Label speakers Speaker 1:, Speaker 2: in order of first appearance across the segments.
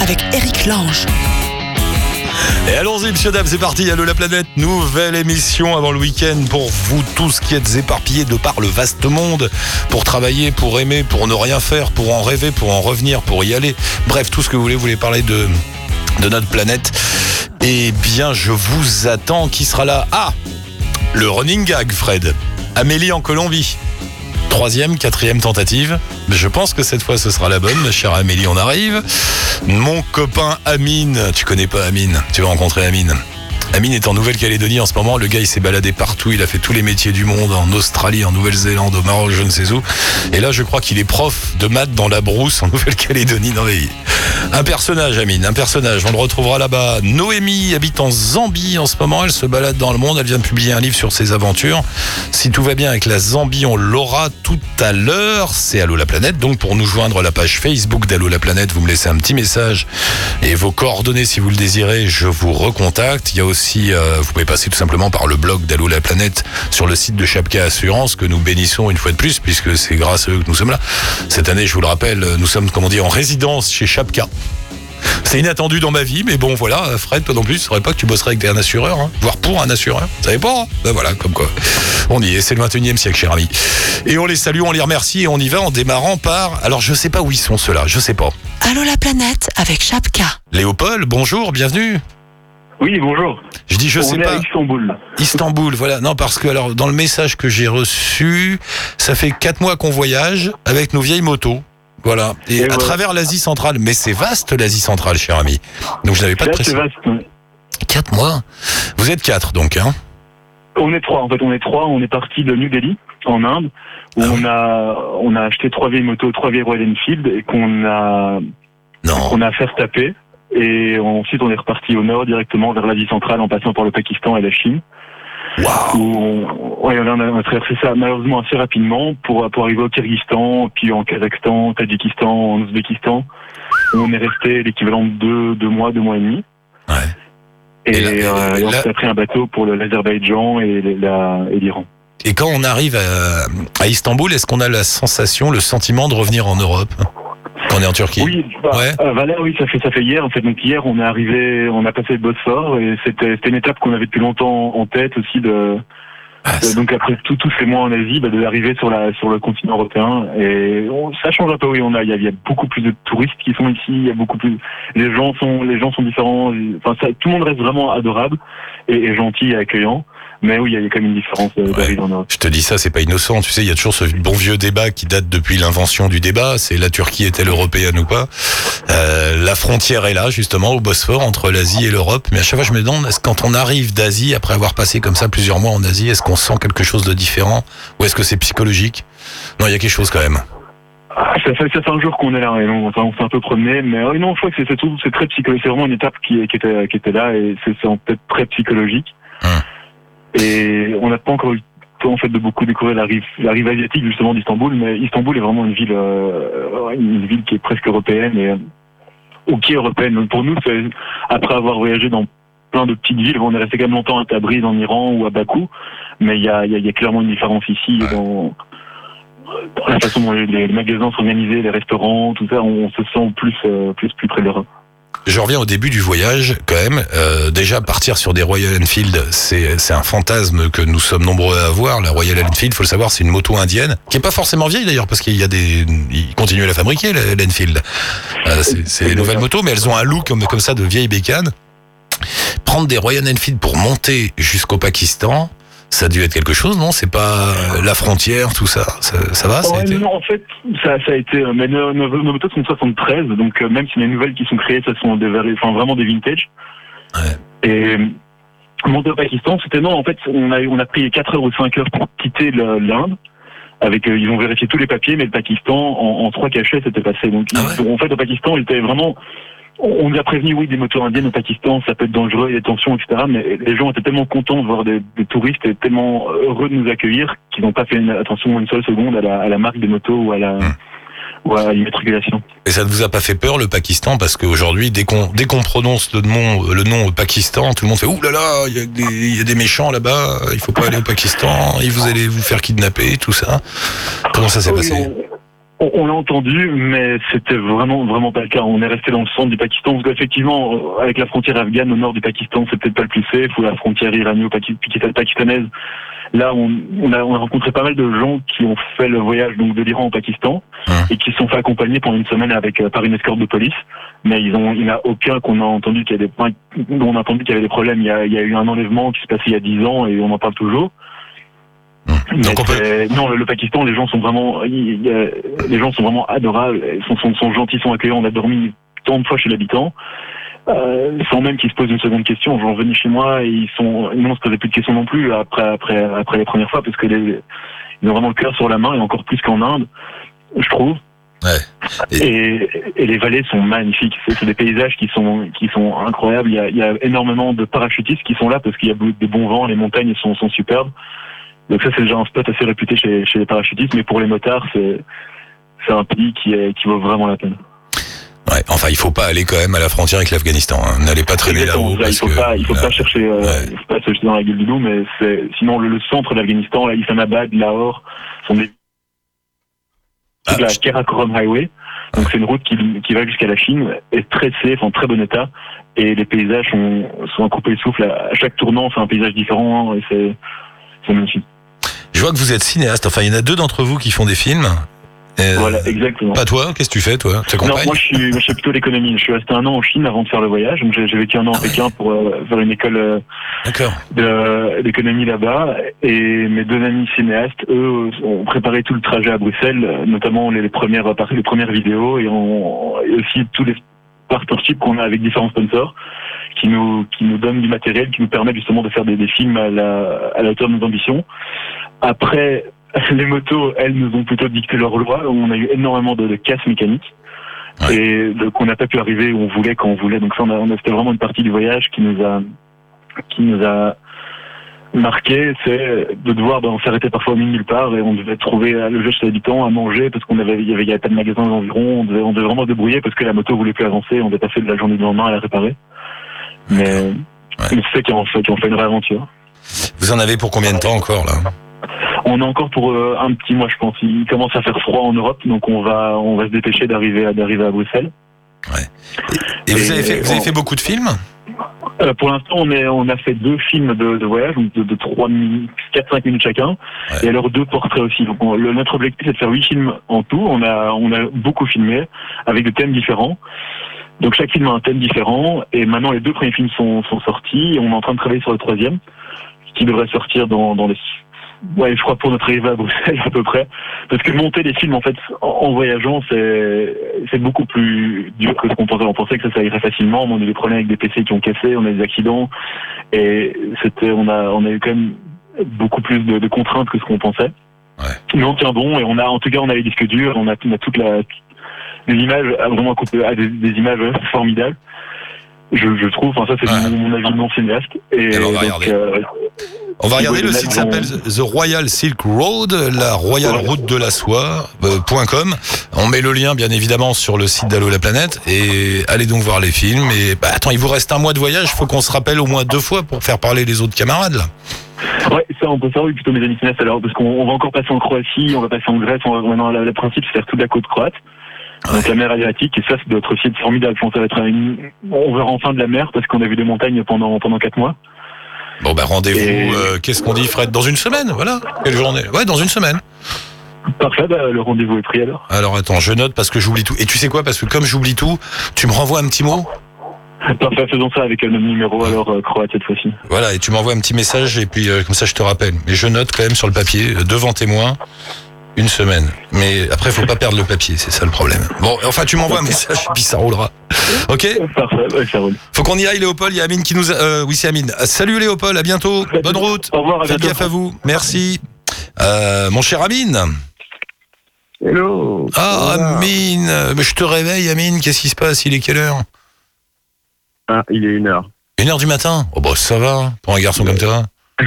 Speaker 1: avec Eric Lange.
Speaker 2: Et allons-y, monsieur, dame, c'est parti. Allô la planète, nouvelle émission avant le week-end pour vous tous qui êtes éparpillés de par le vaste monde, pour travailler, pour aimer, pour ne rien faire, pour en rêver, pour en revenir, pour y aller. Bref, tout ce que vous voulez, vous voulez parler de, de notre planète. Eh bien, je vous attends. Qui sera là? Ah Le running gag, Fred. Amélie en Colombie. Troisième, quatrième tentative. Je pense que cette fois ce sera la bonne, ma chère Amélie, on arrive. Mon copain Amine, tu connais pas Amine, tu vas rencontrer Amine. Amine est en Nouvelle-Calédonie en ce moment. Le gars, il s'est baladé partout. Il a fait tous les métiers du monde, en Australie, en Nouvelle-Zélande, au Maroc, je ne sais où. Et là, je crois qu'il est prof de maths dans la brousse en Nouvelle-Calédonie. Non, un personnage, Amine, un personnage. On le retrouvera là-bas. Noémie habite en Zambie en ce moment. Elle se balade dans le monde. Elle vient de publier un livre sur ses aventures. Si tout va bien avec la Zambie, on l'aura tout à l'heure. C'est Allo la planète. Donc, pour nous joindre à la page Facebook d'Allo la planète, vous me laissez un petit message et vos coordonnées si vous le désirez. Je vous recontacte. Il y a aussi, euh, vous pouvez passer tout simplement par le blog d'Allo la planète sur le site de Chapka Assurance que nous bénissons une fois de plus puisque c'est grâce à eux que nous sommes là. Cette année, je vous le rappelle, nous sommes, comment dire, en résidence chez Chapka. C'est inattendu dans ma vie, mais bon, voilà, Fred, toi non plus, je saurais pas que tu bosserais avec un assureur, hein, voire pour un assureur. Vous savez pas hein Ben voilà, comme quoi. On y est, c'est le 21e siècle, cher ami. Et on les salue, on les remercie et on y va en démarrant par. Alors, je sais pas où ils sont ceux-là, je sais pas.
Speaker 1: Allô la planète avec Chapka.
Speaker 2: Léopold, bonjour, bienvenue.
Speaker 3: Oui, bonjour.
Speaker 2: Je dis, je
Speaker 3: On
Speaker 2: sais
Speaker 3: est
Speaker 2: pas.
Speaker 3: à Istanbul.
Speaker 2: Istanbul, voilà. Non, parce que alors dans le message que j'ai reçu, ça fait quatre mois qu'on voyage avec nos vieilles motos. Voilà. Et,
Speaker 3: Et
Speaker 2: à travers l'Asie centrale. Mais c'est vaste l'Asie centrale, cher ami. Donc je n'avais pas de précision.
Speaker 3: vaste.
Speaker 2: Quatre mois? Vous êtes quatre donc, hein
Speaker 3: On est trois, en fait, on est trois. On est parti de New Delhi, en Inde, où
Speaker 2: Ah
Speaker 3: on a on a acheté trois vieilles motos, trois vieilles Royal Enfield, et qu'on a qu'on a fait taper. Et ensuite, on est reparti au nord directement vers l'Asie centrale, en passant par le Pakistan et la Chine.
Speaker 2: Waouh.
Speaker 3: Où on, ouais, on a, on a traversé ça malheureusement assez rapidement pour pour arriver au Kyrgyzstan, puis en Kazakhstan, Tadjikistan, en Ouzbékistan. où On est resté l'équivalent de deux, deux mois, deux mois et demi.
Speaker 2: Ouais.
Speaker 3: Et,
Speaker 2: Et là- et
Speaker 3: euh, et
Speaker 2: là-
Speaker 3: ensuite, on a pris un bateau pour l'Azerbaïdjan et l'Iran.
Speaker 2: Et quand on arrive à, à Istanbul, est-ce qu'on a la sensation, le sentiment de revenir en Europe? On est en Turquie
Speaker 3: Oui, bah,
Speaker 2: Ouais.
Speaker 3: euh, là, oui, ça fait ça fait hier. En fait, donc hier, on est arrivé, on a passé le Bosphore et c'était une étape qu'on avait depuis longtemps en tête aussi de.
Speaker 2: Ah,
Speaker 3: de- donc après tout, tous ces mois en Asie, bah, d'arriver sur la sur le continent européen et on- ça change un peu. Oui, on a il y, a il y a beaucoup plus de touristes qui sont ici. Il y a beaucoup plus. Les gens sont les gens sont différents. Enfin, ça, tout le monde reste vraiment adorable et, et gentil et accueillant. Mais oui, il y a- quand même une différence euh, en Europe.
Speaker 2: Je te dis ça, c'est pas innocent. Tu sais, il y a toujours ce bon vieux débat qui date depuis l'invention du débat. C'est la Turquie est-elle européenne ou pas? Euh, La frontière est là, justement, au Bosphore, entre l'Asie et l'Europe. Mais à chaque fois, je me demande, est-ce quand on arrive d'Asie, après avoir passé comme ça plusieurs mois en Asie, est-ce qu'on sent quelque chose de différent? Ou est-ce que c'est psychologique? Non, il y a quelque chose quand même.
Speaker 3: Ah, ça, fait, ça fait un jour qu'on est là et on, on s'est un peu promené, mais euh, non, je crois que c'est tout, c'est très psychologique. C'est vraiment une étape qui, qui était qui était là et c'est peut-être très psychologique.
Speaker 2: Hum.
Speaker 3: Et on n'a pas encore eu le temps en fait de beaucoup découvrir la rive, la rive asiatique justement d'Istanbul, mais Istanbul est vraiment une ville, euh, une ville qui est presque européenne et euh, ou qui est européenne. Donc pour nous, c'est après avoir voyagé dans plein de petites villes, on est resté quand même longtemps à Tabriz en Iran ou à Bakou, mais il y a, il y, a, il y a clairement une différence ici
Speaker 2: Ouais.
Speaker 3: dans, dans la façon dont les, les magasins sont organisés, les restaurants, tout ça, on se sent plus euh, plus plus près de l'Europe.
Speaker 2: Je reviens au début du voyage, quand même. Euh, déjà, partir sur des Royal Enfield, c'est un fantasme que nous sommes nombreux à avoir. La Royal Enfield, faut le savoir, c'est une moto indienne, qui est pas forcément vieille d'ailleurs, parce qu'il y a des... Ils continuent à la fabriquer, l'Enfield. Euh, c'est c'est les nouvelles motos, mais elles ont un look comme, comme ça de vieille bécane. Prendre des Royal Enfield pour monter jusqu'au Pakistan, ça a dû être quelque chose, non? C'est pas euh, la frontière, tout ça Ça, ça va? Ça a été
Speaker 3: non, en fait, ça, ça a été. euh, Mais nos, nos, nos motos sont de 73, donc euh, même si les nouvelles qui sont créées, ce sont des, enfin, vraiment des vintage.
Speaker 2: Ouais.
Speaker 3: Et monter au Pakistan, c'était non. En fait, on a on a pris 4 heures ou 5 heures pour quitter l'Inde. Avec, ils ont vérifié tous les papiers, mais le Pakistan, en, en trois cachets, c'était passé. Donc,
Speaker 2: Ah
Speaker 3: en fait, au Pakistan, il était vraiment. On nous a prévenu, oui, des motos indiennes au Pakistan, ça peut être dangereux, il y a des tensions, etc. Mais les gens étaient tellement contents de voir des, des touristes et tellement heureux de nous accueillir qu'ils n'ont pas fait une, attention une seule seconde à la, à la marque des motos ou à la, ou à l'immatriculation.
Speaker 2: Et ça ne vous a pas fait peur le Pakistan parce qu'aujourd'hui, dès qu'on dès qu'on prononce le nom le nom Pakistan, tout le monde fait ouh là là, il y, a des- il y a des méchants là-bas, il faut pas aller au Pakistan, et vous allez vous faire kidnapper, tout ça. Comment ça s'est
Speaker 3: Oui,
Speaker 2: passé
Speaker 3: on- On, on l'a entendu, mais c'était vraiment vraiment pas le cas. On est resté dans le centre du Pakistan. Parce qu'effectivement, euh, avec la frontière afghane au nord du Pakistan, c'est peut-être pas le plus safe, ou la frontière irano-pakistanaise. Là, on, on, a, on a rencontré pas mal de gens qui ont fait le voyage donc de l'Iran au Pakistan
Speaker 2: Hum.
Speaker 3: et qui se sont fait accompagner pendant une semaine avec euh, par une escorte de police. Mais ils ont, il n'y en a aucun qu'on a entendu qu'il y a des, dont on a entendu qu'il y avait des problèmes. Il y a, il y a eu un enlèvement qui s'est passé il y a 10 ans et on en parle toujours. Mais
Speaker 2: Donc on peut.
Speaker 3: c'est- Non, le, Pakistan, les gens sont vraiment, a- les gens sont vraiment adorables, ils sont, sont, sont gentils, sont accueillants. On a dormi tant de fois chez l'habitant, euh, sans même qu'ils se posent une seconde question. Genre venus chez moi et ils sont, on se posait plus de questions non plus après après après les premières fois parce que les, ils ont vraiment le cœur sur la main et encore plus qu'en Inde, je trouve.
Speaker 2: Ouais.
Speaker 3: Et, et les vallées sont magnifiques. C'est c'est des paysages qui sont qui sont incroyables. Il y a, il y a énormément de parachutistes qui sont là parce qu'il y a des bons vents. Les montagnes sont, sont superbes. Donc ça c'est déjà un spot assez réputé chez, chez les parachutistes. Mais pour les motards, c'est un pays qui est qui vaut vraiment la peine.
Speaker 2: Ouais. Enfin, il faut pas aller quand même à la frontière avec l'Afghanistan. hein. N'allez pas traîner là-haut
Speaker 3: Là, il faut
Speaker 2: que.
Speaker 3: pas il faut
Speaker 2: là,
Speaker 3: pas chercher euh,
Speaker 2: Ouais.
Speaker 3: il faut pas se jeter dans la gueule du loup. Mais c'est sinon le, le centre de l'Afghanistan, là, Islamabad, Lahore, sont des
Speaker 2: Ah,
Speaker 3: la Karakoram Highway. Donc c'est une route qui, qui va jusqu'à la Chine, est très safe, en très bon état, et les paysages sont, sont à couper le souffle. À chaque tournant, c'est un paysage différent, et c'est c'est magnifique.
Speaker 2: Je vois que vous êtes cinéaste. Enfin, il y en a deux d'entre vous qui font des films. Euh,
Speaker 3: Voilà, exactement.
Speaker 2: Pas toi. Qu'est-ce que tu fais, toi?
Speaker 3: Non, moi je suis, moi, je fais plutôt l'économie. Je suis resté un an en Chine avant de faire le voyage. Donc j'ai vécu un an
Speaker 2: ouais.
Speaker 3: Pékin pour euh, faire une école euh, d'économie là-bas. Et mes deux amis cinéastes, eux, ont préparé tout le trajet à Bruxelles, notamment les, les premières les premières vidéos, et, on, et aussi tous les partnerships qu'on a avec différents sponsors qui nous qui nous donnent du matériel qui nous permet justement de faire des, des films à la, à la hauteur de nos ambitions. Après, les motos, elles nous ont plutôt dicté leur loi. On a eu énormément de, de casse mécaniques.
Speaker 2: Ouais.
Speaker 3: Et qu'on n'a pas pu arriver où on voulait quand on voulait. Donc ça, on a, on a- c'était vraiment une partie du voyage qui nous a, qui nous a marqué, c'est de devoir ben, s'arrêter parfois au milieu de nulle part et on devait trouver à le chez l'habitant à manger parce qu'on avait, il y avait, il y avait pas de magasins environ. On devait, on devait vraiment se débrouiller parce que la moto voulait plus avancer. On devait passer de la journée du lendemain à la réparer. Mais, mais c'est qui en fait, qui en fait une vraie aventure.
Speaker 2: Vous en avez pour combien de temps encore là?
Speaker 3: On a encore pour euh, un petit mois, je pense. Il commence à faire froid en Europe, donc on va, on va se dépêcher d'arriver à, d'arriver à Bruxelles.
Speaker 2: Et vous
Speaker 3: Et-
Speaker 2: avez fait, vous avez fait beaucoup de films?
Speaker 3: Euh, pour l'instant, on, est, on a fait deux films de, de voyage, donc de, de 3 minutes, 4-5 minutes chacun,
Speaker 2: Ouais.
Speaker 3: et alors deux portraits aussi. Donc on- le, notre objectif, c'est de faire huit films en tout. On a, on a beaucoup filmé avec des thèmes différents. Donc chaque film a un thème différent, et maintenant les deux premiers films sont, sont sortis, et on est en train de travailler sur le troisième, qui devrait sortir dans, dans les... Ouais, je crois pour notre arrivée à Bruxelles à peu près. Parce que monter des films, en fait, en, voyageant, c'est c'est beaucoup plus dur que ce qu'on pensait. On pensait que ça, ça irait facilement, mais on a eu des problèmes avec des PC qui ont cassé, on a eu des accidents, et c'était, on a, on a eu quand même beaucoup plus de, de contraintes que ce qu'on pensait.
Speaker 2: Ouais.
Speaker 3: Mais on tient bon, et on a, en tout cas, on a les disques durs, on a, on a toute la, les images, ah, vraiment coupé, ah, des, des images formidables. Je, je trouve, enfin ça c'est mon, mon avis non cinéaste. Et
Speaker 2: on va
Speaker 3: donc,
Speaker 2: regarder.
Speaker 3: euh,
Speaker 2: On va regarder le site s'appelle The Royal Silk Road, la
Speaker 3: Ouais.
Speaker 2: Route de la Soie euh, .com. On met le lien bien évidemment sur le site d'Allo la planète et allez donc voir les films. Et bah, attends, il vous reste un mois de voyage, faut qu'on se rappelle au moins deux fois pour faire parler les autres camarades là.
Speaker 3: Ouais, ça on peut faire oui, plutôt mes amis cinéastes alors parce qu'on on va encore passer en Croatie, on va passer en Grèce, on va, maintenant le principe c'est faire toute la côte croate. Donc la mer Adriatique et ça c'est doit être aussi formidable. Ça va être une... on verra enfin de la mer parce qu'on a vu des montagnes pendant pendant quatre mois.
Speaker 2: Bon bah rendez-vous,
Speaker 3: Et-
Speaker 2: euh, qu'est-ce qu'on dit Fred? Dans une semaine, voilà. Quelle journée? Ouais, dans une semaine.
Speaker 3: Parfait, bah, le rendez-vous est pris alors.
Speaker 2: Alors attends, je note parce que j'oublie tout. Et tu sais quoi? Parce que comme j'oublie tout, tu me renvoies un petit mot?
Speaker 3: Parfait, faisons ça avec le même numéro alors euh, croate cette fois-ci.
Speaker 2: Voilà, et tu m'envoies un petit message et puis euh, comme ça je te rappelle. Mais je note quand même sur le papier, devant témoin, une semaine. Mais après, faut pas perdre le papier, c'est ça le problème. Bon, enfin, tu m'envoies un message et puis ça roulera. Ok
Speaker 3: Parfait, ça roule.
Speaker 2: Faut qu'on y aille, Léopold. Il y a Amine qui nous a... euh, oui, c'est Amine. Salut Léopold, à bientôt. Bonne route.
Speaker 3: Au revoir, à
Speaker 2: Faites gaffe à vous. Merci. Euh, mon cher Amine.
Speaker 4: Hello
Speaker 2: Ah,
Speaker 4: Voilà.
Speaker 2: Amine. Mais je te réveille, Amine. Qu'est-ce qui se passe? Il est quelle heure?
Speaker 4: Ah, il est une heure.
Speaker 2: Une heure du matin? Oh, bah, ça va. Pour un garçon comme toi.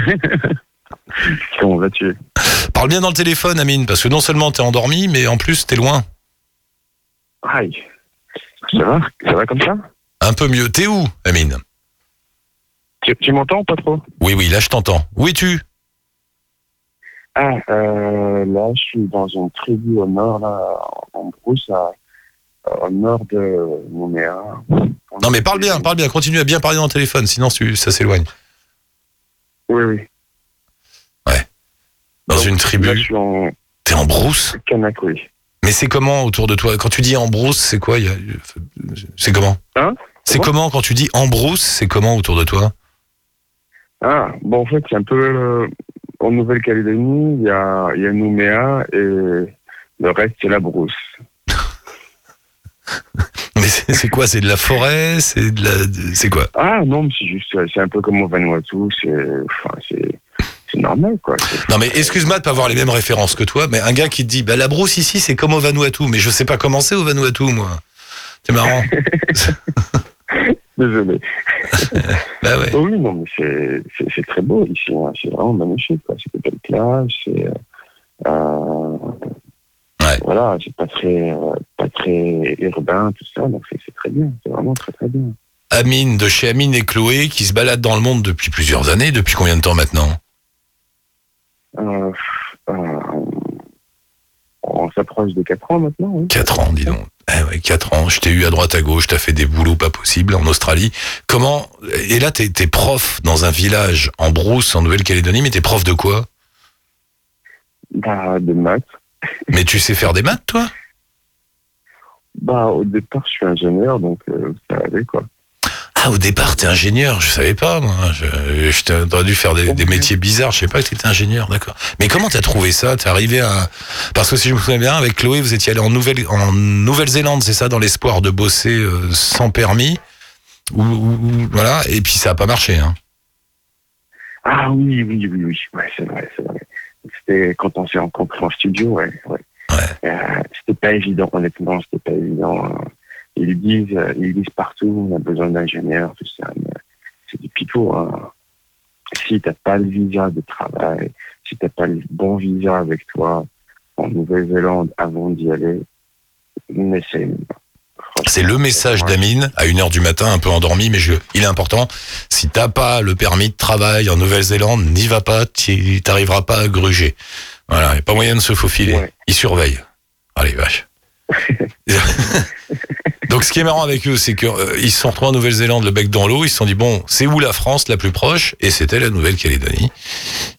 Speaker 4: Comment vas-tu
Speaker 2: Parle bien dans le téléphone, Amine, parce que non seulement t'es endormi, mais en plus t'es loin.
Speaker 4: Aïe. Ça va? Ça va comme ça?
Speaker 2: Un peu mieux. T'es où, Amine?
Speaker 4: Tu, tu m'entends ou pas trop?
Speaker 2: Oui, oui, là je t'entends. Où es-tu?
Speaker 4: Ah, euh, là, je suis dans une tribu au nord, là, en brousse, à- au nord de Nouméa.
Speaker 2: Non, mais parle bien, parle bien. Continue à bien parler dans le téléphone, sinon tu- ça s'éloigne.
Speaker 4: Oui, oui.
Speaker 2: Dans
Speaker 4: Donc,
Speaker 2: une
Speaker 4: Là, je
Speaker 2: tribu,
Speaker 4: suis en
Speaker 2: t'es en brousse.
Speaker 4: Kanak, oui.
Speaker 2: Mais c'est comment autour de toi? Quand tu dis en brousse, c'est quoi? Il y a- C'est comment?
Speaker 4: Hein?
Speaker 2: C'est
Speaker 4: Comment?
Speaker 2: comment quand tu dis en brousse C'est comment autour de toi?
Speaker 4: Ah, bon, en fait, c'est un peu euh, en Nouvelle-Calédonie, il y a, y a Nouméa et le reste, c'est la brousse.
Speaker 2: Mais c'est quoi? C'est de la forêt? C'est de la. de- C'est quoi?
Speaker 4: Ah, non, c'est juste, c'est un peu comme au Vanuatu, c'est, enfin, c'est, c'est normal, quoi.
Speaker 2: Non mais excuse-moi de pas avoir les mêmes références que toi, mais un gars qui te dit bah la brousse ici c'est comme au Vanuatu, mais je sais pas comment c'est au Vanuatu moi. C'est marrant.
Speaker 4: Désolé.
Speaker 2: bah ouais.
Speaker 4: Oui, non, mais c'est, très beau ici, hein. c'est vraiment magnifique, quoi. C'est de belles plages, c'est, euh,
Speaker 2: Ouais.
Speaker 4: voilà, c'est pas très, euh, pas très urbain, tout ça, donc c'est, c'est très bien, c'est vraiment très très bien.
Speaker 2: Amine de chez Amine et Chloé qui se baladent dans le monde depuis plusieurs années. Depuis combien de temps maintenant?
Speaker 4: Euh, euh, on s'approche de 4 ans maintenant, oui.
Speaker 2: 4 ans, dis donc. Eh ouais, 4 ans. Je t'ai eu à droite à gauche, t'as fait des boulots pas possibles en Australie. Comment Et là t'es t'es prof dans un village en brousse en Nouvelle-Calédonie, mais t'es prof de quoi?
Speaker 4: Bah, de maths.
Speaker 2: Mais tu sais faire des maths toi?
Speaker 4: Bah, au départ, je suis ingénieur, donc euh, ça allait, quoi.
Speaker 2: Ah, au départ, t'es ingénieur, je savais pas, moi. Je, je t'ai entendu faire des, des métiers bizarres, je sais pas que t'étais ingénieur, d'accord. Mais comment t'as trouvé ça? T'es arrivé à... Parce que si je me souviens bien, avec Chloé, vous étiez allé en Nouvelle- en Nouvelle-Zélande, c'est ça, dans l'espoir de bosser euh, sans permis? Ou, ou- ou- Voilà, et puis ça a pas marché, hein.
Speaker 4: Ah oui, oui, oui, oui, ouais, c'est vrai, c'est vrai. C'était quand on s'est rencontrés en studio, ouais, ouais.
Speaker 2: Ouais.
Speaker 4: Euh, c'était pas évident, honnêtement, c'était pas évident. hein. Ils disent, ils disent partout, on a besoin d'ingénieurs, tout ça, mais c'est du pipeau, hein. Si t'as pas le visa de travail, si t'as pas le bon visa avec toi en Nouvelle-Zélande avant d'y aller, n'essaye pas.
Speaker 2: C'est le message d'Amine à 1h du matin, un peu endormi, mais je, il est important. Si t'as pas le permis de travail en Nouvelle-Zélande, n'y va pas, t'arriveras pas à gruger. Voilà, y a pas moyen de se faufiler.
Speaker 4: Ouais.
Speaker 2: Ils surveillent. Allez, vache. Donc ce qui est marrant avec eux, c'est qu'ils se sont retrouvés en Nouvelle-Zélande, le bec dans l'eau, ils se sont dit, bon, c'est où la France la plus proche? Et c'était la Nouvelle-Calédonie.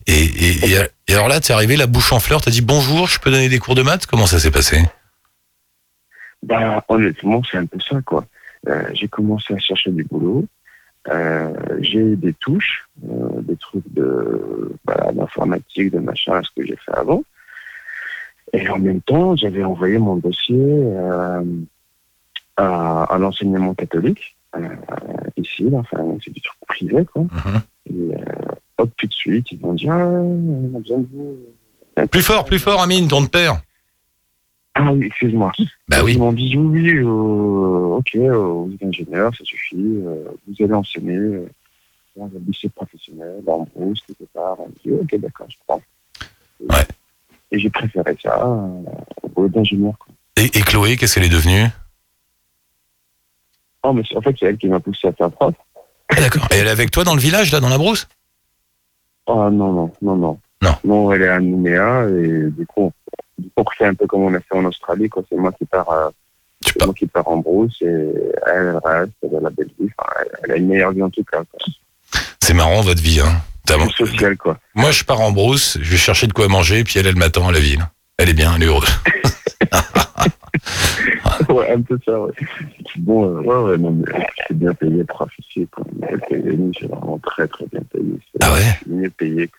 Speaker 2: Et, alors là, t'es arrivé, la bouche en fleurs, t'as dit, bonjour, je peux donner des cours de maths? Comment ça s'est passé?
Speaker 4: Bah, honnêtement, c'est un peu ça, quoi. Euh, j'ai commencé à chercher du boulot. Euh, j'ai des touches, euh, des trucs de voilà, d'informatique, de machin, ce que j'ai fait avant. Et en même temps, j'avais envoyé mon dossier à, à l'enseignement catholique, euh, ici, là, enfin, c'est du truc privé, quoi.
Speaker 2: Mhm.
Speaker 4: Et euh, hop, tout de suite, ils m'ont dit, ah, on a besoin de vous.
Speaker 2: Plus fort, plus fort, Amine, ton père.
Speaker 4: Ah oui, excuse-moi.
Speaker 2: Bah oui.
Speaker 4: Ils m'ont dit oui, oui, euh, ok, vous êtes ingénieur, ça suffit, vous allez enseigner dans un lycée professionnel, en brousse, quelque part. On dit ok, d'accord, je prends.
Speaker 2: Ouais.
Speaker 4: et j'ai préféré ça euh, au boulot d'ingénieur. quoi.
Speaker 2: Et, et Chloé, qu'est-ce qu'elle est devenue?
Speaker 4: Oh, mais en fait, c'est elle qui m'a poussé à faire prof.
Speaker 2: Ah, D'accord. Et elle est avec toi dans le village, là, dans la brousse?
Speaker 4: Oh non, non, non, non.
Speaker 2: Non.
Speaker 4: Non, elle est à Nouméa et du coup, du coup, un peu comme on a fait en Australie, quoi. C'est moi qui pars, euh, c'est moi qui pars en brousse et elle, elle reste, elle a la belle vie. Enfin, elle, elle a une meilleure vie en tout cas.
Speaker 2: C'est marrant, votre vie, hein.
Speaker 4: Sociale, quoi.
Speaker 2: Moi, je pars en brousse, je vais chercher de quoi manger, puis elle, elle m'attend à la ville. Elle est bien, elle est heureuse.
Speaker 4: ouais, un peu ça, ouais. Bon, euh, ouais, ouais, non, mais c'est bien payé, prof ici, quoi. Mais Calédonie, c'est vraiment très, très bien payé. C'est
Speaker 2: Ah ouais
Speaker 4: mieux payé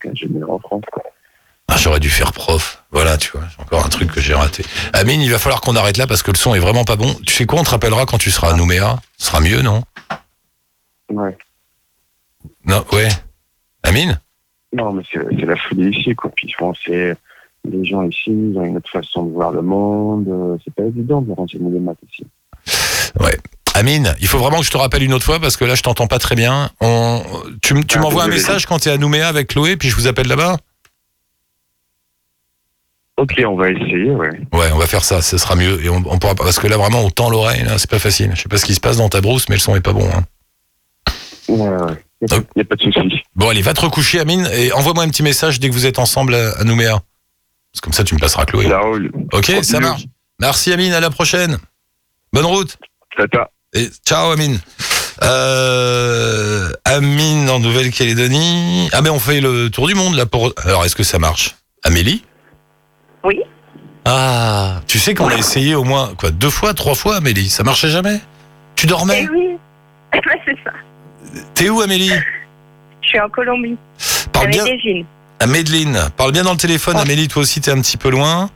Speaker 4: qu'ingénieur en France, quoi.
Speaker 2: Ah, J'aurais dû faire prof. Voilà, tu vois, c'est encore un truc que j'ai raté. Amine, il va falloir qu'on arrête là parce que le son est vraiment pas bon. Tu sais quoi, on te rappellera quand tu seras à Nouméa. Ce sera mieux, non?
Speaker 4: Ouais.
Speaker 2: Non, ouais. Amine?
Speaker 4: Non, mais c'est c'est la folie ici, quoi. Puis, je pense c'est les gens ici, ils ont une autre façon de voir le monde. euh, C'est pas évident de renseigner les maths ici.
Speaker 2: Amine, il faut vraiment que je te rappelle une autre fois parce que là, je t'entends pas très bien. On... Tu,
Speaker 4: Ah,
Speaker 2: m'envoies un message quand tu es à Nouméa avec Chloé, puis je vous appelle là-bas?
Speaker 4: Ok, on va essayer, ouais.
Speaker 2: Ouais, on va faire ça, ce sera mieux. Et on, on pourra parce que là, vraiment, on tend l'oreille, là, c'est pas facile. Je sais pas ce qui se passe dans ta brousse, mais le son est pas bon. hein.
Speaker 4: Ouais, ouais. Il n'y a pas de souci.
Speaker 2: Bon, allez, va te recoucher, Amine, et envoie-moi un petit message dès que vous êtes ensemble à, à Nouméa. C'est comme ça, tu me passeras Chloé.
Speaker 4: Roule.
Speaker 2: Ok, ça marche. Merci, Amine, à la prochaine. Bonne route.
Speaker 4: Tata.
Speaker 2: Et ciao, Amine. Euh, Amine en Nouvelle-Calédonie. Ah, ben, on fait le tour du monde, là, pour. Alors, est-ce que ça marche? Amélie?
Speaker 5: Oui.
Speaker 2: Ah, tu sais qu'on a essayé au moins, quoi, deux fois, trois fois, Amélie? Ça marchait jamais? Tu dormais?
Speaker 5: Eh oui, Ouais, c'est ça.
Speaker 2: T'es où, Amélie?
Speaker 5: Je suis en Colombie,
Speaker 2: Parle
Speaker 5: avec
Speaker 2: bien. À Medellin. Parle bien dans le téléphone,
Speaker 5: Oh.
Speaker 2: Amélie. Toi aussi, t'es un petit peu loin.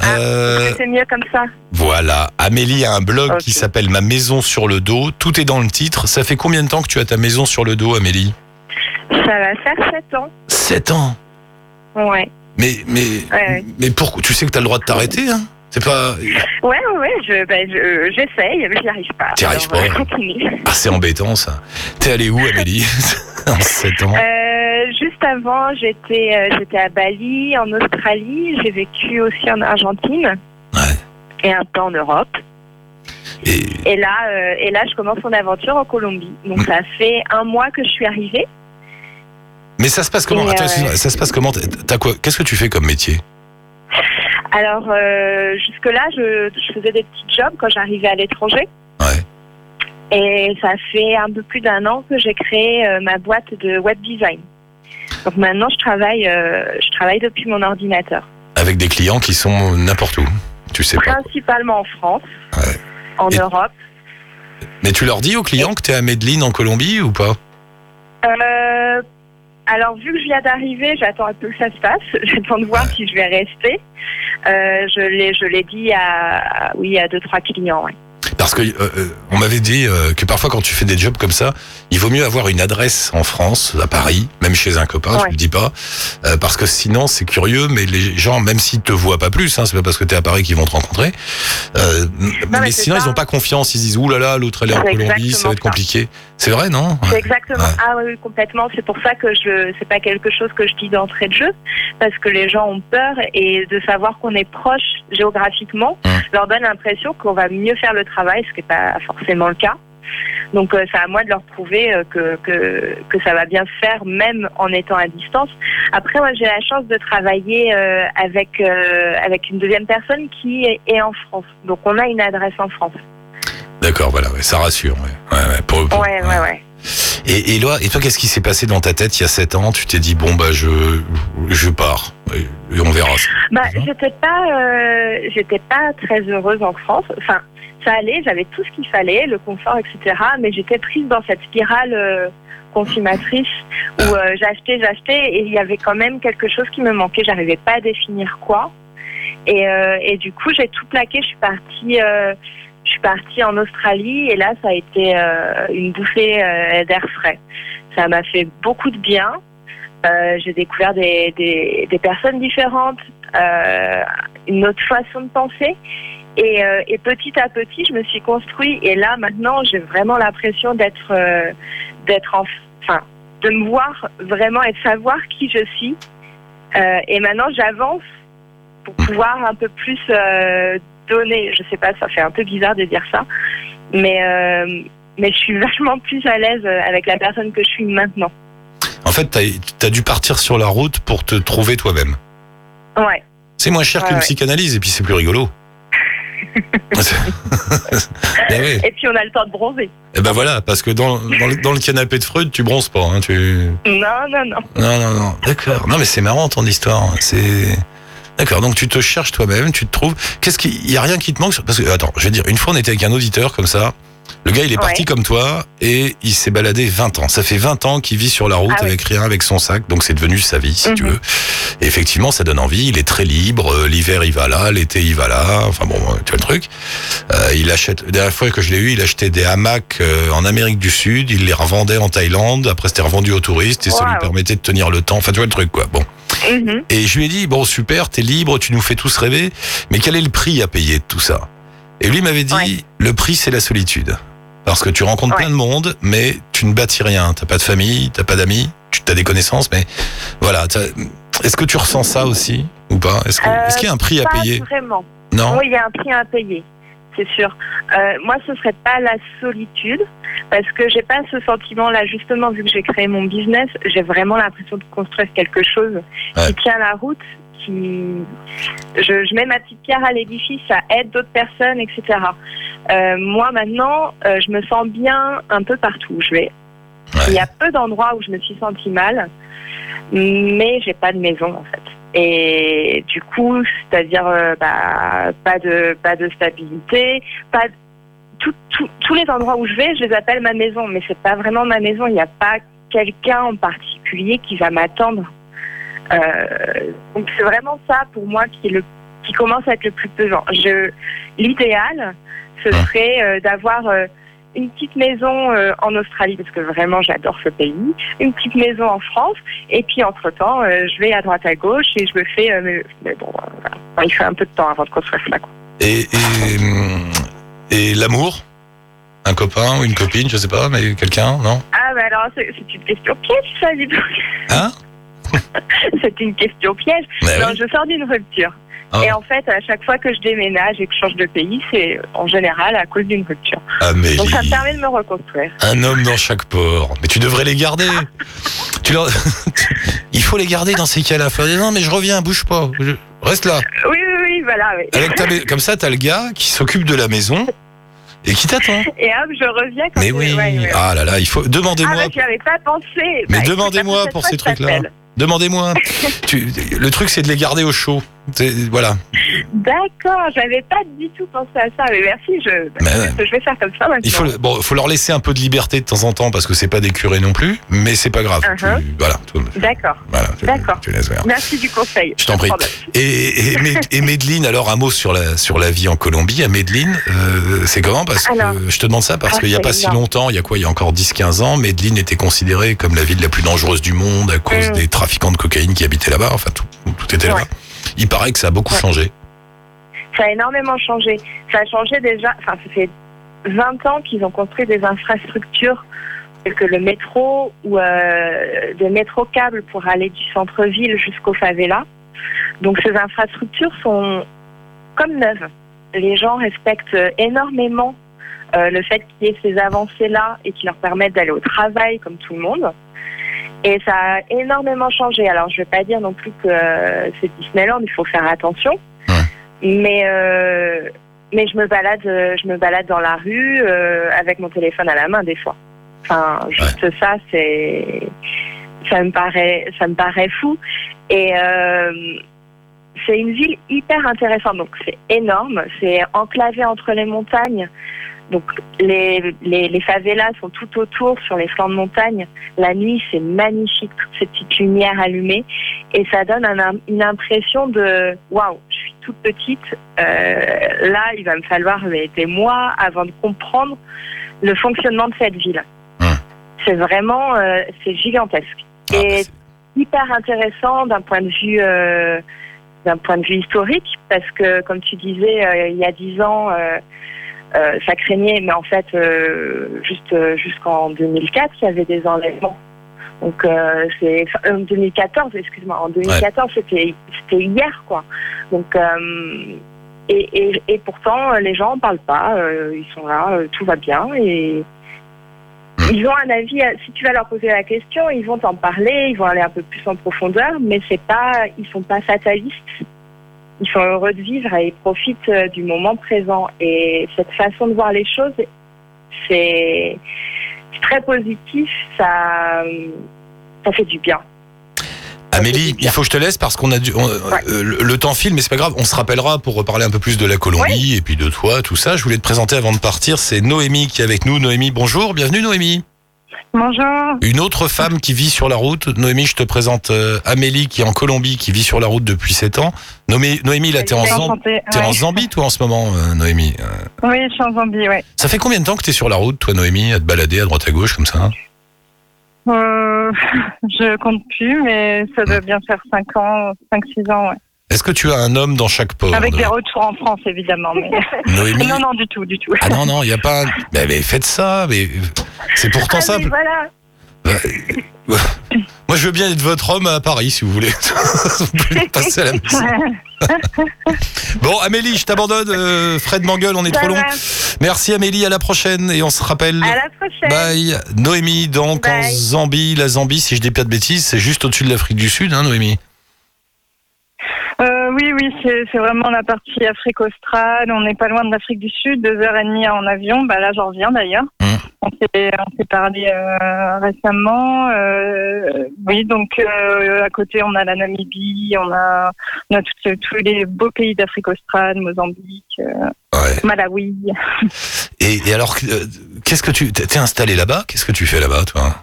Speaker 5: Ah,
Speaker 2: Euh,
Speaker 5: C'est mieux comme ça.
Speaker 2: voilà. Amélie a un blog qui s'appelle Ma maison sur le dos. Tout est dans le titre. Ça fait combien de temps que tu as ta maison sur le dos, Amélie?
Speaker 5: Ça va faire 7 ans.
Speaker 2: Sept ans?
Speaker 5: Ouais.
Speaker 2: Mais, mais,
Speaker 5: Ouais.
Speaker 2: mais pourquoi? Tu sais que t'as le droit de t'arrêter, hein? C'est pas.
Speaker 5: Ouais, ouais, je, ben, je, j'essaye, mais j'y arrive pas.
Speaker 2: T'y arrives pas.
Speaker 5: euh, continue.
Speaker 2: Ah, c'est embêtant, ça. T'es allé où, Amélie En sept ans.
Speaker 5: Euh, juste avant, j'étais, euh, j'étais à Bali, en Australie. J'ai vécu aussi en Argentine.
Speaker 2: Ouais.
Speaker 5: Et un peu en Europe.
Speaker 2: Et,
Speaker 5: Et là, euh, et là, je commence mon aventure en Colombie. Donc, ça fait un mois que je suis arrivée.
Speaker 2: mais ça se passe comment? Attends,
Speaker 5: euh,
Speaker 2: ça se passe comment? T'as quoi? Qu'est-ce que tu fais comme métier?
Speaker 5: Alors, euh, jusque-là, je, je faisais des petits jobs quand j'arrivais à l'étranger.
Speaker 2: Ouais.
Speaker 5: Et ça fait un peu plus d'un an que j'ai créé euh, ma boîte de web design. Donc maintenant, je travaille, euh, je travaille depuis mon ordinateur.
Speaker 2: Avec des clients qui sont n'importe où. Tu sais pas.
Speaker 5: Principalement en France,
Speaker 2: Ouais.
Speaker 5: en
Speaker 2: Et-
Speaker 5: Europe.
Speaker 2: Mais tu leur dis aux clients que t'es à Medellin en Colombie ou pas?
Speaker 5: Euh, alors, vu que je viens d'arriver, j'attends un peu que ça se passe. J'attends de voir si je vais rester. Euh, je l'ai, je l'ai dit à, oui, à deux, trois clients.
Speaker 2: Parce que euh, euh, on m'avait dit que parfois quand tu fais des jobs comme ça, il vaut mieux avoir une adresse en France, à Paris, même chez un copain, je
Speaker 5: Ouais.
Speaker 2: le dis pas, euh, parce que sinon c'est curieux, mais les gens, même s'ils te voient pas plus, hein, c'est pas parce que t'es à Paris qu'ils vont te rencontrer, euh, mais, sinon
Speaker 5: ça.
Speaker 2: ils ont pas confiance, ils se disent ouh là là, l'autre elle est en Colombie, ça va être compliqué. C'est vrai, non?
Speaker 5: C'est exactement.
Speaker 2: Ouais.
Speaker 5: Ah oui, complètement. C'est pour ça que je, c'est pas quelque chose que je dis d'entrée de jeu, parce que les gens ont peur et de savoir qu'on est proche géographiquement
Speaker 2: Hum.
Speaker 5: leur donne l'impression qu'on va mieux faire le travail, ce qui n'est pas forcément le cas. Donc euh, c'est à moi de leur prouver euh, que, que, que ça va bien se faire même en étant à distance. Après moi j'ai la chance de travailler euh, avec avec une deuxième personne qui est, en France. Donc on a une adresse en France.
Speaker 2: D'accord, voilà, ouais, ça rassure. Ouais. Ouais, ouais, pour- pour-
Speaker 5: Ouais ouais ouais.
Speaker 2: Et, et, et toi, qu'est-ce qui s'est passé dans ta tête il y a 7 ans? Tu t'es dit bon bah je je pars et, on verra.
Speaker 5: Bah, j'étais pas, euh, pas très heureuse en France. Enfin, ça allait, j'avais tout ce qu'il fallait, le confort, etc. Mais j'étais prise dans cette spirale euh, consumatrice où euh, j'achetais, j'achetais, et il y avait quand même quelque chose qui me manquait. J'arrivais pas à définir quoi. Et, et du coup, j'ai tout plaqué. Je suis partie, je suis partie en Australie, et là, ça a été euh, une bouffée euh, d'air frais. Ça m'a fait beaucoup de bien. Euh, j'ai découvert des, personnes différentes, une autre façon de penser. Et, et petit à petit, je me suis construit. Et là, maintenant, j'ai vraiment l'impression d'être, d'être en, enfin, de me voir vraiment et de savoir qui je suis. Et maintenant, j'avance pour pouvoir un peu plus donner. Je sais pas, ça fait un peu bizarre de dire ça, mais euh, mais je suis vachement plus à l'aise avec la personne que je suis maintenant.
Speaker 2: En fait, t'as as dû partir sur la route pour te trouver toi-même.
Speaker 5: Ouais.
Speaker 2: C'est moins cher
Speaker 5: Ouais,
Speaker 2: qu'une
Speaker 5: ouais.
Speaker 2: psychanalyse et puis c'est plus rigolo. Ben.
Speaker 5: Et puis on a le temps de bronzer.
Speaker 2: Et ben voilà, parce que dans, dans, le, dans le canapé de Freud, tu bronzes pas. Hein, tu...
Speaker 5: Non, non, non.
Speaker 2: Non, non, non. D'accord. Non, mais c'est marrant ton histoire. C'est. D'accord. Donc tu te cherches toi-même, tu te trouves. Qu'est-ce qui, il y a rien qui te manque Parce que attends, je vais dire. Une fois, on était avec un auditeur comme ça. Le gars, il est parti
Speaker 5: Ouais.
Speaker 2: comme toi et il s'est baladé 20 ans. Ça fait 20 ans qu'il vit sur la route
Speaker 5: Ah
Speaker 2: avec rien, avec son sac. Donc c'est devenu sa vie, si tu
Speaker 5: Mhm.
Speaker 2: veux. Et effectivement, ça donne envie. Il est très libre. Euh, L'hiver, il va là. L'été, il va là. Enfin bon, euh, tu vois le truc. Euh, il achète. La dernière fois que je l'ai eu, il achetait des hamacs euh, en Amérique du Sud. Il les revendait en Thaïlande. Après, c'était revendu aux touristes et ça lui permettait de tenir le temps. Enfin, tu vois le truc, quoi. Bon.
Speaker 5: Mhm.
Speaker 2: Et je lui ai dit, bon, super, t'es libre, tu nous fais tous rêver, mais quel est le prix à payer de tout ça? Et lui m'avait dit,
Speaker 5: Ouais.
Speaker 2: le prix, c'est la solitude. Parce que tu rencontres
Speaker 5: Ouais.
Speaker 2: plein de monde, mais tu ne bâtis rien. T'as pas de famille, t'as pas d'amis, tu as des connaissances, mais voilà. Est-ce que tu ressens ça aussi ou pas? Est-ce
Speaker 5: Euh,
Speaker 2: qu'il y a un prix à
Speaker 5: Pas
Speaker 2: payer?
Speaker 5: vraiment.
Speaker 2: Non?
Speaker 5: Oui, il y a un prix à payer, c'est sûr. Euh, moi, ce serait pas la solitude, Parce que j'ai pas ce sentiment-là. Justement, vu que j'ai créé mon business, j'ai vraiment l'impression de construire quelque chose
Speaker 2: Ouais.
Speaker 5: qui tient la route, qui je, je mets ma petite pierre à l'édifice, ça aide d'autres personnes, etc. Euh, moi maintenant, euh, je me sens bien un peu partout où je vais.
Speaker 2: Ouais.
Speaker 5: Il y a peu d'endroits où je me suis sentie mal, mais j'ai pas de maison en fait. Et du coup, c'est-à-dire euh, bah, pas de pas de stabilité, pas de- tout- tout- tous les endroits où je vais, je les appelle ma maison, mais c'est pas vraiment ma maison. Il n'y a pas quelqu'un en particulier qui va m'attendre. Euh, donc c'est vraiment ça pour moi qui est le qui commence à être le plus pesant. Je l'idéal, ce
Speaker 2: Ah.
Speaker 5: serait euh, d'avoir euh, une petite maison euh, en Australie parce que vraiment j'adore ce pays, une petite maison en France et puis entre temps je vais à droite à gauche et je me fais euh, mais, mais bon euh, voilà. Il faut un peu de temps avant de construire ça quoi.
Speaker 2: Et, et, et l'amour? Un copain ou une copine, je sais pas, mais quelqu'un, non?
Speaker 5: Ah mais alors c'est une question piège ça dis donc.
Speaker 2: Hein?
Speaker 5: C'est une question piège.
Speaker 2: Mais
Speaker 5: Non, je sors d'une rupture.
Speaker 2: Ah.
Speaker 5: Et en fait, à chaque fois que je déménage et que je change de pays, c'est en général à cause d'une rupture.
Speaker 2: Amélie,
Speaker 5: Donc ça me permet de me reconstruire.
Speaker 2: un homme dans chaque port. Mais tu devrais les garder. tu leur... Il faut les garder dans ces cas-là. Faut dire, non, mais je reviens, bouge pas. Je- Reste là.
Speaker 5: Oui, oui, oui, voilà. Oui.
Speaker 2: Avec ta mais- Comme ça, t'as le gars qui s'occupe de la maison et qui t'attend.
Speaker 5: Et hop, je reviens quand
Speaker 2: Mais oui.
Speaker 5: ouais, ouais.
Speaker 2: Ah là là, il faut.
Speaker 5: Ah,
Speaker 2: Demandez-moi.
Speaker 5: mais j'y avais pas pensé.
Speaker 2: Mais
Speaker 5: Bah,
Speaker 2: demandez-moi pour ces trucs-là. Demandez-moi. Tu- Le truc, c'est de les garder au chaud. Voilà.
Speaker 5: D'accord, j'avais pas du tout pensé à ça. Mais merci, je,
Speaker 2: ouais.
Speaker 5: je vais faire comme ça maintenant.
Speaker 2: Il faut, bon, faut leur laisser un peu de liberté de temps en temps parce que c'est pas des curés non plus, mais c'est pas grave.
Speaker 5: Uh-huh.
Speaker 2: Tu- voilà,
Speaker 5: D'accord,
Speaker 2: voilà,
Speaker 5: D'accord. merci du conseil.
Speaker 2: Je t'en prie. Et, et, Medline, alors un mot sur la, sur la vie en Colombie. À Medline, euh, c'est comment? Parce que
Speaker 5: Alors,
Speaker 2: je te demande ça parce
Speaker 5: ah,
Speaker 2: qu'il y a pas si longtemps, il y a quoi? Il y a encore 10-15 ans, Medline était considérée comme la ville la plus dangereuse du monde à cause
Speaker 5: Mm.
Speaker 2: des trafiquants de cocaïne qui habitaient là-bas. Enfin, tout, tout était là-bas. Il paraît que ça a beaucoup
Speaker 5: Ouais.
Speaker 2: changé.
Speaker 5: Ça a énormément changé. Ça a changé déjà. Enfin, ça fait 20 ans qu'ils ont construit des infrastructures telles que le métro ou euh, des métro-câbles pour aller du centre-ville jusqu'au favela. Donc ces infrastructures sont comme neuves. Les gens respectent énormément euh, le fait qu'il y ait ces avancées-là et qui leur permettent d'aller au travail comme tout le monde. Et ça a énormément changé. Alors, je ne vais pas dire non plus que euh, c'est Disneyland, il faut faire attention. Mais, euh, mais je me balade, je me balade dans la rue euh, avec mon téléphone à la main des fois. Enfin, juste ça, c'est, ça me paraît, ça me paraît fou. Et euh, c'est une ville hyper intéressante. Donc c'est énorme, c'est enclavé entre les montagnes. Donc les, les, les favelas sont tout autour sur les flancs de montagne. La nuit, c'est magnifique, toutes ces petites lumières allumées. Et ça donne un- une impression de waouh, je suis toute petite. Euh, là, il va me falloir mais, des mois avant de comprendre le fonctionnement de cette ville.
Speaker 2: Hum.
Speaker 5: C'est vraiment, euh, c'est gigantesque.
Speaker 2: Ah,
Speaker 5: Et hyper intéressant d'un point de vue euh, d'un point de vue historique parce que comme tu disais il y a dix ans euh, ça craignait mais en fait euh, juste euh, jusqu'en 2004 il y avait des enlèvements donc c'est en 2014 excuse-moi en 2014 c'était c'était hier quoi donc et, et, et pourtant les gens en parlent pas ils sont là tout va bien et ils ont un avis. Si tu vas leur poser la question, ils vont t'en parler, ils vont aller un peu plus en profondeur, mais c'est pas, ils sont pas fatalistes. Ils sont heureux de vivre et ils profitent euh, du moment présent. Et cette façon de voir les choses, c'est très positif. Ça, ça fait du bien.
Speaker 2: Amélie, il faut que je te laisse parce qu'on a on- euh, le, le temps file, mais c'est pas grave. On se rappellera pour reparler un peu plus de la Colombie et puis de toi, tout ça. Je voulais te présenter avant de partir. C'est Noémie qui est avec nous. Noémie, bonjour, bienvenue Noémie.
Speaker 6: Bonjour.
Speaker 2: Une autre femme qui vit sur la route. Noémie, je te présente euh, Amélie qui est en Colombie, qui vit sur la route depuis 7 ans. Noémie, Noémie là, t'es en, Zam- t'es en
Speaker 6: Ouais.
Speaker 2: Zambie, toi, en ce moment, euh, Noémie. Euh,
Speaker 6: Oui, je suis en Zambie, ouais.
Speaker 2: Ça fait combien de temps que t'es sur la route, toi, Noémie, à te balader à droite à gauche comme ça?
Speaker 6: Je compte plus, mais ça doit bien faire 5 ans, 5-6 ans, ouais.
Speaker 2: Est-ce que tu as un homme dans chaque port
Speaker 6: Avec des retours en France, évidemment. Mais...
Speaker 2: Noémie
Speaker 6: non, non, du tout, du tout.
Speaker 2: Ah non, non, il n'y a pas. un- Mais, mais faites ça, mais c'est pourtant
Speaker 5: Ah,
Speaker 2: simple.
Speaker 5: voilà.
Speaker 2: Moi, je veux bien être votre homme à Paris, si vous voulez. vous pouvez passer à la maison. Bon, Amélie, je t'abandonne. euh, Fred m'engueule, on est
Speaker 5: Ça
Speaker 2: trop long.
Speaker 5: va.
Speaker 2: Merci Amélie, à la prochaine. Et on se rappelle.
Speaker 5: À la prochaine.
Speaker 2: Bye. Noémie, donc en
Speaker 5: Bye.
Speaker 2: Zambie. La Zambie, si je dis pas de bêtises, c'est juste au-dessus de l'Afrique du Sud, hein, Noémie
Speaker 6: Euh, oui, oui, c'est vraiment la partie Afrique australe. On n'est pas loin de l'Afrique du Sud, deux heures et demie en avion. Bah là, j'en reviens d'ailleurs.
Speaker 2: Mmh.
Speaker 6: On s'est parlé euh, récemment. Euh, oui, donc à côté, on a la Namibie, on a, on a tous tous les beaux pays d'Afrique australe, Mozambique,
Speaker 2: Ouais.
Speaker 6: Malawi.
Speaker 2: Et, et alors, qu'est-ce que tu. T'es installé là-bas? Qu'est-ce que tu fais là-bas, toi?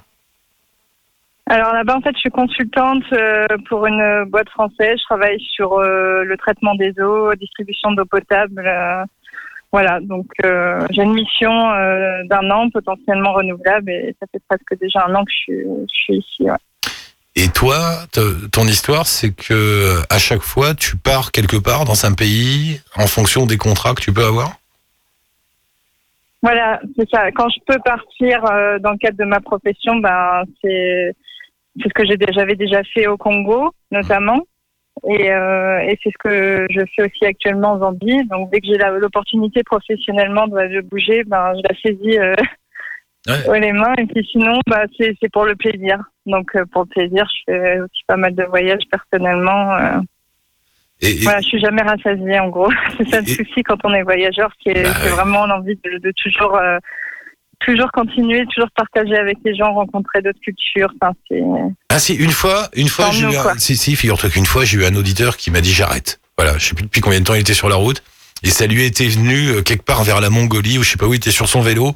Speaker 6: Alors là-bas, en fait, je suis consultante euh, pour une boîte française. Je travaille sur euh, le traitement des eaux, distribution d'eau potable. euh, voilà, donc euh, j'ai une mission euh, d'un an potentiellement renouvelable et ça fait presque déjà un an que je suis, je suis ici. ouais.
Speaker 2: Et toi, ton histoire, c'est que à chaque fois, tu pars quelque part dans un pays en fonction des contrats que tu peux avoir?
Speaker 6: Voilà, c'est ça. Quand je peux partir euh, dans le cadre de ma profession, ben c'est c'est ce que j'avais déjà fait au Congo, notamment. Et, euh, et c'est ce que je fais aussi actuellement en Zambie. Donc dès que j'ai l'opportunité professionnellement de, de bouger, ben je la saisis euh,
Speaker 2: Ouais.
Speaker 6: haut les mains. Et puis sinon, bah, c'est pour le plaisir. Donc euh, pour le plaisir, je fais aussi pas mal de voyages personnellement. euh.
Speaker 2: et, et-
Speaker 6: Voilà, je suis jamais rassasiée en gros. C'est ça le souci quand on est voyageur, c'est
Speaker 2: Bah
Speaker 6: c'est
Speaker 2: ouais.
Speaker 6: vraiment l'envie de, de toujours, euh, toujours continuer, toujours partager avec les gens, rencontrer d'autres cultures. Enfin, c'est
Speaker 2: Ah si, une fois, une fois, j'ai eu un... si, si, figure-toi qu'une fois, j'ai eu un auditeur qui m'a dit j'arrête. Voilà, je sais plus depuis combien de temps il était sur la route. Et ça lui était venu euh, quelque part vers la Mongolie ou je sais pas où il était sur son vélo.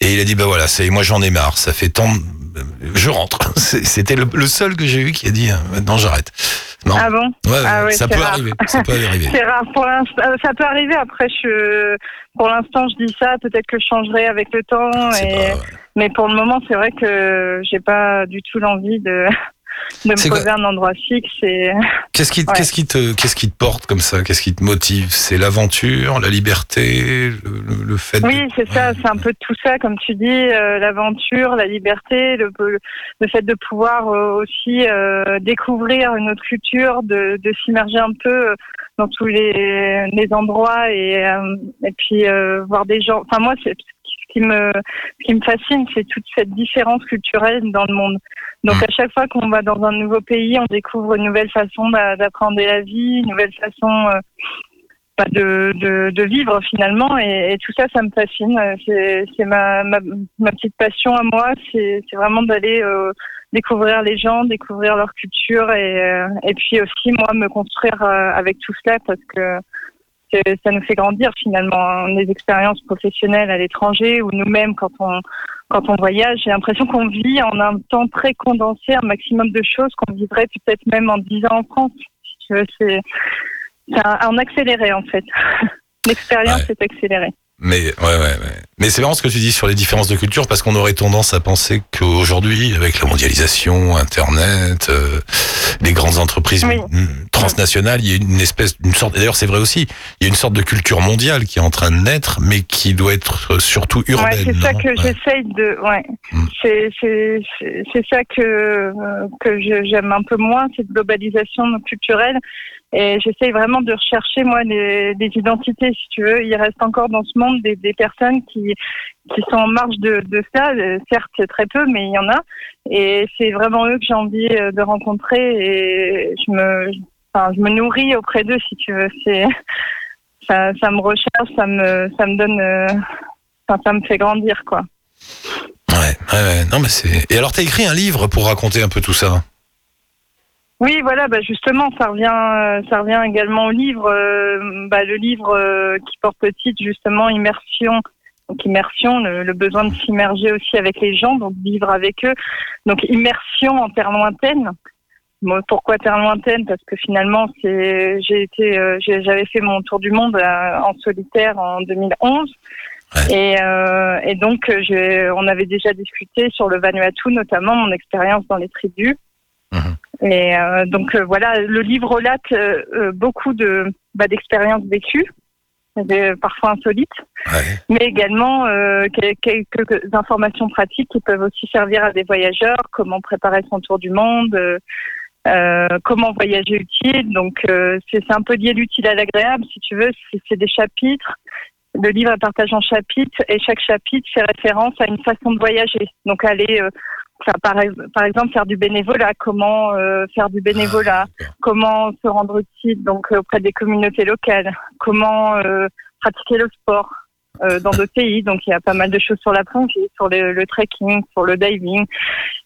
Speaker 2: Et il a dit bah voilà, c'est moi j'en ai marre. Ça fait tant, de- je rentre. C'était le, le seul que j'ai eu qui a dit euh, maintenant j'arrête. Non.
Speaker 6: ah bon?
Speaker 2: Ouais,
Speaker 6: ah ouais,
Speaker 2: ça peut arriver. Ça peut arriver.
Speaker 6: C'est rare pour l'instant. euh, Ça peut arriver. Après, je, pour l'instant, je dis ça. Peut-être que je changerai avec le temps. Et...
Speaker 2: pas- ouais.
Speaker 6: Mais pour le moment, c'est vrai que j'ai pas du tout l'envie de, de me poser à un endroit fixe. Et
Speaker 2: Qu'est-ce qui,
Speaker 6: Ouais.
Speaker 2: qu'est-ce qui te, qu'est-ce qui te porte comme ça? Qu'est-ce qui te motive? C'est l'aventure, la liberté, le, le- le fait. de-
Speaker 6: Oui, c'est ça, c'est un peu tout ça, comme tu dis, euh, l'aventure, la liberté, le, le fait de pouvoir euh, aussi euh, découvrir une autre culture, de, de s'immerger un peu euh, dans tous les, les endroits et, euh, et puis euh, voir des gens. Enfin, moi, c'est ce qui me, ce qui me fascine, c'est toute cette différence culturelle dans le monde. Donc,
Speaker 2: Mm.
Speaker 6: à chaque fois qu'on va dans un nouveau pays, on découvre une nouvelle façon d'a- d'appréhender la vie, une nouvelle façon euh, bah, de, de, de vivre finalement et, et tout ça ça me fascine c'est ma, ma, ma petite passion à moi c'est vraiment d'aller euh, découvrir les gens découvrir leur culture et, euh, et puis aussi moi me construire avec tout cela parce que ça nous fait grandir finalement hein. les expériences professionnelles à l'étranger ou nous-mêmes quand on quand on voyage j'ai l'impression qu'on vit en un temps très condensé un maximum de choses qu'on vivrait peut-être même en 10 ans en France si c'est un accéléré en fait. L'expérience
Speaker 2: Ouais.
Speaker 6: est accélérée.
Speaker 2: Mais ouais, ouais, ouais. Mais c'est marrant ce que tu dis sur les différences de culture parce qu'on aurait tendance à penser qu'aujourd'hui, avec la mondialisation, Internet, euh, les grandes entreprises
Speaker 6: Oui.
Speaker 2: Transnationales, il y a une espèce, une sorte. D'ailleurs, c'est vrai aussi. Il y a une sorte de culture mondiale qui est en train de naître, mais qui doit être surtout urbaine.
Speaker 6: ouais, c'est ça que
Speaker 2: Ouais.
Speaker 6: j'essaye de. Ouais,
Speaker 2: Mm.
Speaker 6: c'est c'est c'est c'est ça que euh, que j'aime un peu moins cette globalisation culturelle. Et j'essaye vraiment de rechercher moi des, des identités, si tu veux. Il reste encore dans ce monde des, des personnes qui qui sont en marge de, de ça. Euh, Certes, très peu, mais il y en a. Et c'est vraiment eux que j'ai envie euh, de rencontrer. Et je me, enfin, je me nourris auprès d'eux, si tu veux. C'est ça, ça me recherche, ça me, ça me donne, euh, enfin, ça me fait grandir, quoi.
Speaker 2: Ouais, ouais, ouais. Non, mais c'est. Et alors, t'as écrit un livre pour raconter un peu tout ça?
Speaker 6: Oui, voilà, bah justement, ça revient, euh, ça revient également au livre, euh, bah, le livre euh, qui porte le titre justement Immersion. Donc immersion, le, le besoin de s'immerger aussi avec les gens, donc vivre avec eux. Donc immersion en terre lointaine. Pourquoi terre lointaine? Parce que finalement, c'est, j'ai été, euh, j'avais fait mon tour du monde euh, en solitaire en 2011. Et, euh, et donc, on avait déjà discuté sur le Vanuatu, notamment mon expérience dans les tribus.
Speaker 2: Mhm.
Speaker 6: Et donc voilà, le livre relate beaucoup de bah, d'expériences vécues parfois insolites,
Speaker 2: Ouais.
Speaker 6: mais également quel- quelques informations pratiques qui peuvent aussi servir à des voyageurs, comment préparer son tour du monde, euh, comment voyager utile. Donc euh, c'est un peu lié l'utile à l'agréable, si tu veux. C'est des chapitres. Le livre est partagé en chapitres et chaque chapitre fait référence à une façon de voyager. Donc aller, euh, enfin, par, ex- par exemple, faire du bénévolat, comment euh, faire du bénévolat,
Speaker 2: d'accord.
Speaker 6: comment se rendre utile donc auprès des communautés locales, comment euh, pratiquer le sport? Euh, dans d'autres pays. Donc il y a pas mal de choses sur la plongée, sur le, le trekking, sur le diving.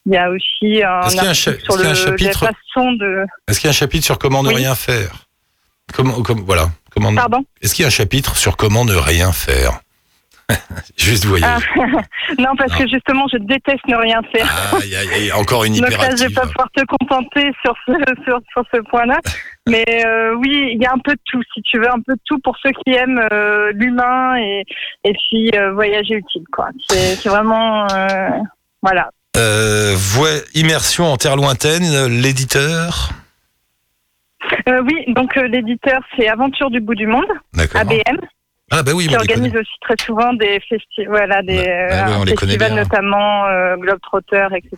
Speaker 6: Il y a aussi un
Speaker 2: Est-ce qu'il y a un cha-
Speaker 6: sur
Speaker 2: est-ce qu'il y a un
Speaker 6: le,
Speaker 2: chapitre-
Speaker 6: la façon de.
Speaker 2: Est-ce qu'il y a un chapitre sur comment ne
Speaker 6: Oui.
Speaker 2: rien faire Comment, comme, voilà. Comment,
Speaker 6: Pardon?
Speaker 2: Est-ce qu'il y a un chapitre sur comment ne rien faire Juste voyager.
Speaker 6: Ah, non, parce
Speaker 2: Non.
Speaker 6: que justement, je déteste ne rien faire.
Speaker 2: Aïe, aïe, aïe, encore une
Speaker 6: Donc là, je vais
Speaker 2: hyperactive.
Speaker 6: pas pouvoir te contenter sur ce, sur, sur ce point-là. Mais euh, oui, il y a un peu de tout, si tu veux, un peu de tout pour ceux qui aiment euh, l'humain et, et puis euh, voyager utile. quoi. C'est vraiment... euh, voilà.
Speaker 2: Voie- immersion en terre lointaine, l'éditeur.
Speaker 6: Oui, donc l'éditeur, c'est Aventure du bout du monde. ABM,
Speaker 2: Ah bah oui,
Speaker 6: qui
Speaker 2: on
Speaker 6: organise aussi très souvent des festivals, voilà, des
Speaker 2: ouais,
Speaker 6: euh, festivals
Speaker 2: bien.
Speaker 6: notamment euh, Globetrotter, etc.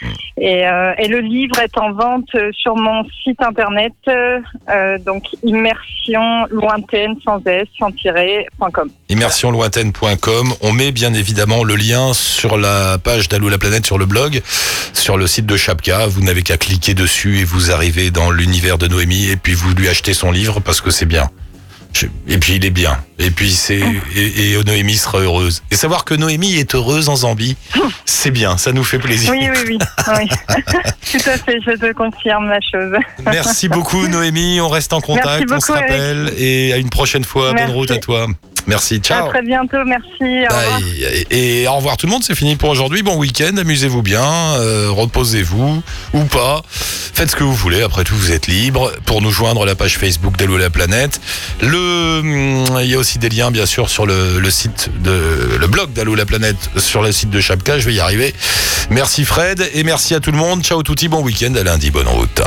Speaker 2: Mm.
Speaker 6: Et, euh, et le livre est en vente euh, sur mon site internet, euh, euh, donc immersion lointaine sans s sans tirer point com.
Speaker 2: immersionlointaine.com. On met bien évidemment le lien sur la page d'Allo la planète sur le blog, sur le site de Chapka. Vous n'avez qu'à cliquer dessus et vous arrivez dans l'univers de Noémie et puis vous lui achetez son livre parce que c'est bien. Et puis il est bien. Et puis c'est et, et Noémie sera heureuse. Et savoir que Noémie est heureuse en Zambie, c'est bien. Ça nous fait plaisir.
Speaker 6: Oui, oui, oui. oui. Tout à fait, je te confirme la chose.
Speaker 2: Merci beaucoup Noémie. On reste en contact.
Speaker 6: Merci
Speaker 2: on se rappelle et à une prochaine fois. Bonne route à toi. Merci. Ciao.
Speaker 6: À très bientôt, merci. Au revoir.
Speaker 2: Et, et au revoir tout le monde, c'est fini pour aujourd'hui. Bon week-end, amusez-vous bien, euh, reposez-vous ou pas. Faites ce que vous voulez, après tout vous êtes libre. Pour nous joindre la page Facebook d'Hello la planète. Le, hum, il y a aussi des liens bien sûr sur le, le site de le blog d'Allo la planète sur le site de Chapka, je vais y arriver. Merci Fred et merci à tout le monde. Ciao touti, bon week-end, à lundi, bonne route.